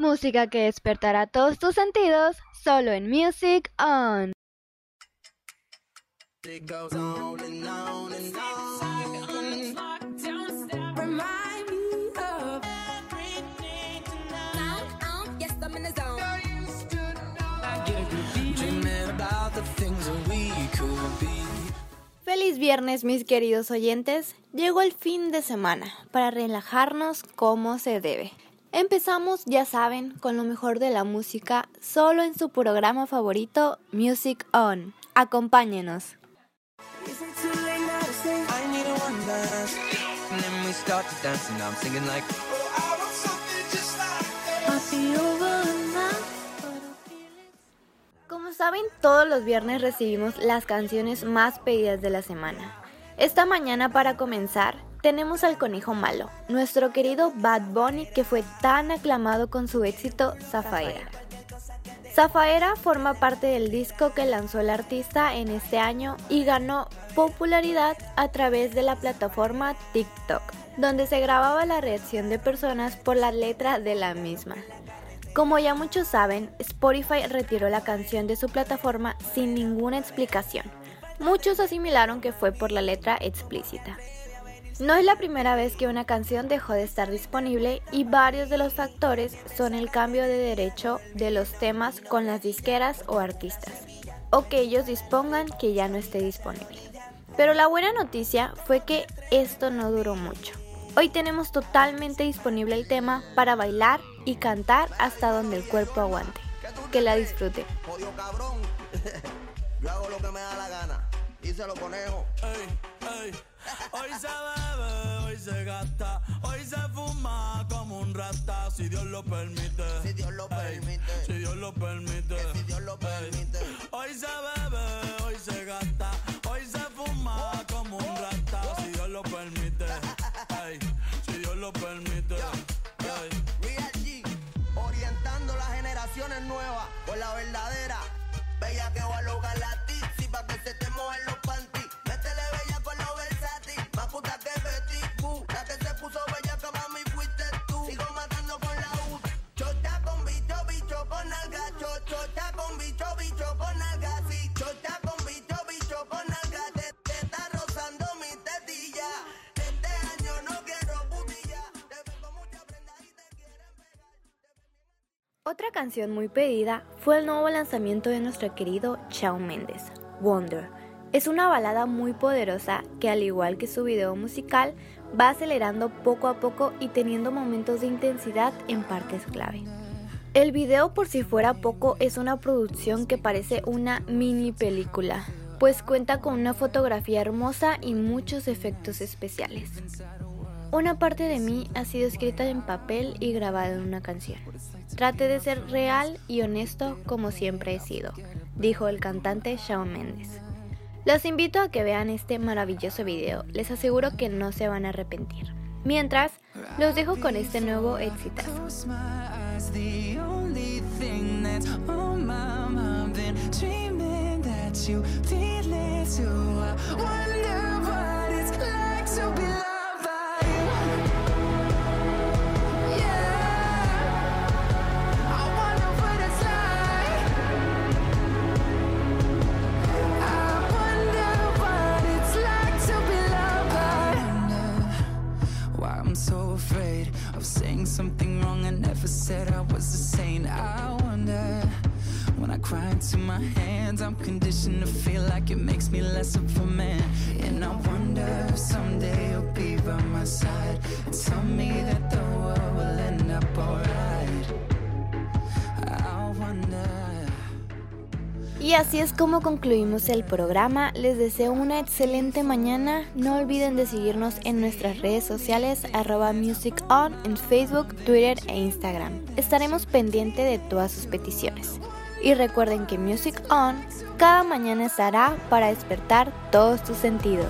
Música que despertará todos tus sentidos solo en Music On. Feliz viernes mis queridos oyentes, llegó el fin de semana para relajarnos como se debe. Empezamos, ya saben, con lo mejor de la música, solo en su programa favorito, Music On. Acompáñenos. Como saben, todos los viernes recibimos las canciones más pedidas de la semana. Esta mañana, para comenzar, tenemos al conejo malo, nuestro querido Bad Bunny que fue tan aclamado con su éxito Zafaera. Zafaera forma parte del disco que lanzó el artista en este año y ganó popularidad a través de la plataforma TikTok, donde se grababa la reacción de personas por la letra de la misma. Como ya muchos saben, Spotify retiró la canción de su plataforma sin ninguna explicación. Muchos asimilaron que fue por la letra explícita. No es la primera vez que una canción dejó de estar disponible y varios de los factores son el cambio de derecho de los temas con las disqueras o artistas, o que ellos dispongan que ya no esté disponible. Pero la buena noticia fue que esto no duró mucho. Hoy tenemos totalmente disponible el tema para bailar y cantar hasta donde el cuerpo aguante. Que la disfruten. gasta, hoy se fuma como un rata, si Dios lo permite. Si Dios lo permite. Si Dios lo permite. si Dios lo permite. Hoy se bebe, hoy se gasta, hoy se fuma como un rata, si Dios lo permite. si Dios lo permite. Real G, orientando las generaciones nuevas por la verdadera. Bella que va a lograr la tizi pa' que Otra canción muy pedida fue el nuevo lanzamiento de nuestro querido Shawn Mendes, Wonder. Es una balada muy poderosa que al igual que su video musical va acelerando poco a poco y teniendo momentos de intensidad en partes clave. El video por si fuera poco es una producción que parece una mini película, pues cuenta con una fotografía hermosa y muchos efectos especiales. Una parte de mí ha sido escrita en papel y grabada en una canción. Trate de ser real y honesto como siempre he sido, dijo el cantante Shawn Mendes. Los invito a que vean este maravilloso video, les aseguro que no se van a arrepentir. Mientras, los dejo con este nuevo exitazo. Something wrong. I never said I was the same I wonder When I cry into my hands I'm conditioned to feel like it makes me less of a man. And I wonder if someday you'll be by my side And tell me that the world will end up alright Y así es como concluimos el programa. Les deseo una excelente mañana. No olviden de seguirnos en nuestras redes sociales arroba musicon en Facebook, Twitter e Instagram. Estaremos pendientes de todas sus peticiones. Y recuerden que Music On cada mañana estará para despertar todos tus sentidos.